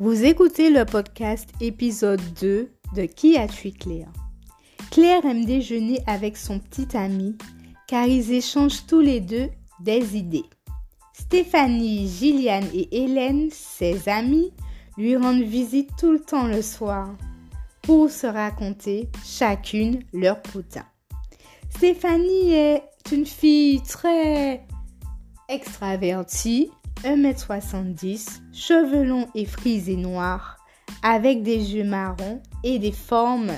Vous écoutez le podcast épisode 2 de Qui a tué Claire? Claire aime déjeuner avec son petit ami car ils échangent tous les deux des idées. Stéphanie, Gilliane et Hélène, ses amies, lui rendent visite tout le temps le soir pour se raconter chacune leur potin. Stéphanie est une fille très extravertie, 1m70, cheveux longs et frisés noirs, avec des yeux marrons et des formes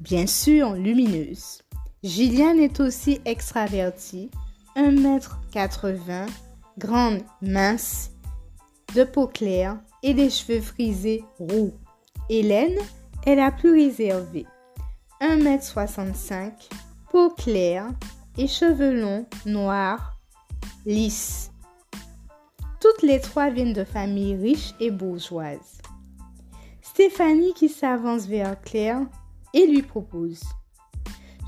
bien sûr lumineuses. Gilliane est aussi extravertie, 1m80, grande, mince, de peau claire et des cheveux frisés roux. Hélène est la plus réservée, 1m65, peau claire et cheveux longs, noirs, lisses. Toutes les trois viennent de familles riches et bourgeoises. Stéphanie qui s'avance vers Claire et lui propose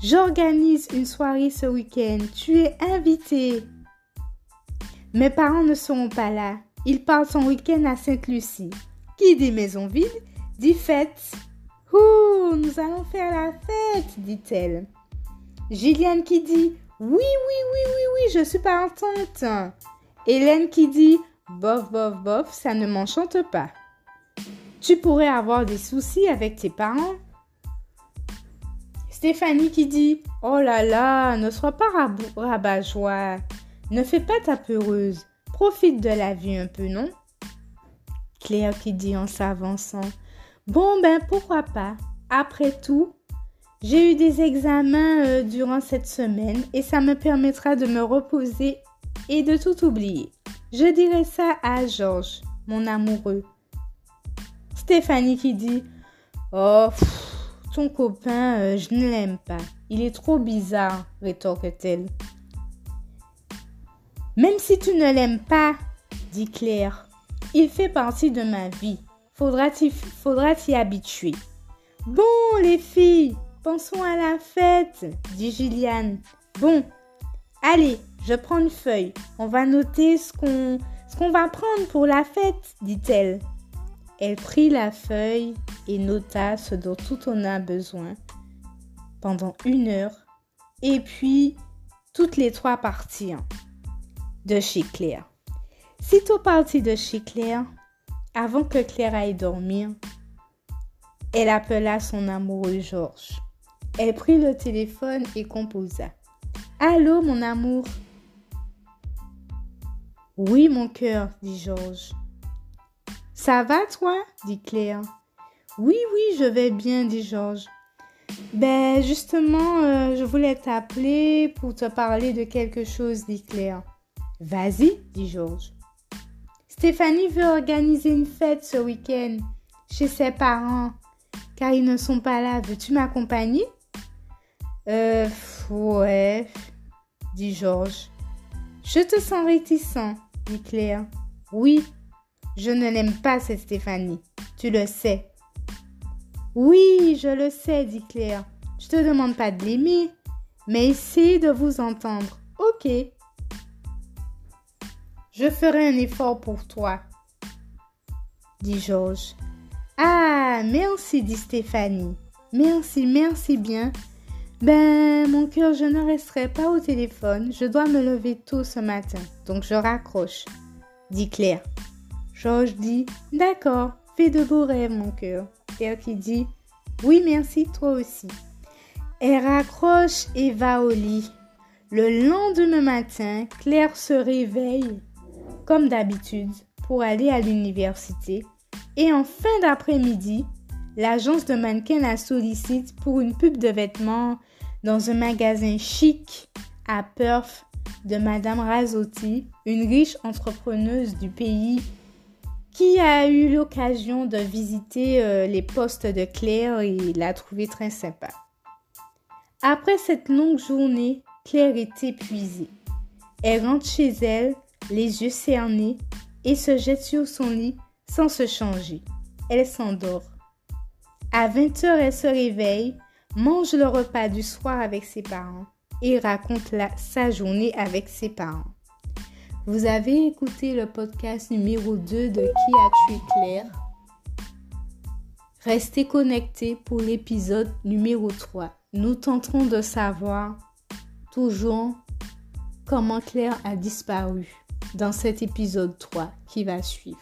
J'organise une soirée ce week-end. Tu es invité. Mes parents ne seront pas là. Ils partent en week-end à Sainte-Lucie. Qui dit maison vide dit fête. Ouh, nous allons faire la fête, dit-elle. Gilliane qui dit Oui, oui, oui, oui, oui, je suis partante. Hélène qui dit Bof, bof, bof, ça ne m'enchante pas. Tu pourrais avoir des soucis avec tes parents? Stéphanie qui dit Oh là là, ne sois pas rabat-joie. Ne fais pas ta peureuse. Profite de la vie un peu, non Claire qui dit en s'avançant Bon ben pourquoi pas Après tout, j'ai eu des examens euh, durant cette semaine et ça me permettra de me reposer et de tout oublier. Je dirai ça à Georges, mon amoureux. Stéphanie qui dit Oh, ton copain, euh, je ne l'aime pas. Il est trop bizarre, rétorque-t-elle. Même si tu ne l'aimes pas, dit Claire, il fait partie de ma vie. Faudra t'y habituer. Bon, les filles, pensons à la fête, dit Gilliane. Bon, allez, je prends une feuille. On va noter ce qu'on va prendre pour la fête, dit-elle. Elle prit la feuille et nota ce dont tout on a besoin pendant une heure, et puis toutes les trois partirent de chez Claire. Sitôt partie de chez Claire, avant que Claire aille dormir, elle appela son amoureux Georges. Elle prit le téléphone et composa. Allô, mon amour. Oui, mon cœur, dit Georges. Ça va, toi? dit Claire. Oui, oui, je vais bien, dit Georges. Ben, justement, euh, je voulais t'appeler pour te parler de quelque chose, dit Claire. Vas-y, dit Georges. Stéphanie veut organiser une fête ce week-end chez ses parents, car ils ne sont pas là. Veux-tu m'accompagner? Euh, ouais, dit Georges. Je te sens réticent, dit Claire. Oui, je ne l'aime pas, cette Stéphanie. Tu le sais. Oui, je le sais, dit Claire. Je te demande pas de l'aimer, mais essaye de vous entendre. Ok. Je ferai un effort pour toi, dit Georges. Ah, merci, dit Stéphanie. Merci, merci bien. Ben, mon cœur, je ne resterai pas au téléphone. Je dois me lever tôt ce matin, donc je raccroche, dit Claire. Georges dit D'accord, fais de beaux rêves, mon cœur. Claire qui dit Oui, merci, toi aussi. Elle raccroche et va au lit. Le lendemain matin, Claire se réveille comme d'habitude, pour aller à l'université. Et en fin d'après-midi, l'agence de mannequin la sollicite pour une pub de vêtements dans un magasin chic à Perth de Madame Razotti, une riche entrepreneuse du pays qui a eu l'occasion de visiter euh, les postes de Claire et l'a trouvé très sympa. Après cette longue journée, Claire est épuisée. Elle rentre chez elle les yeux cernés, et se jette sur son lit sans se changer. Elle s'endort. À 20 heures, elle se réveille, mange le repas du soir avec ses parents et raconte sa journée avec ses parents. Vous avez écouté le podcast numéro 2 de Qui a tué Claire Restez connectés pour l'épisode numéro 3. Nous tenterons de savoir toujours comment Claire a disparu dans cet épisode 3 qui va suivre.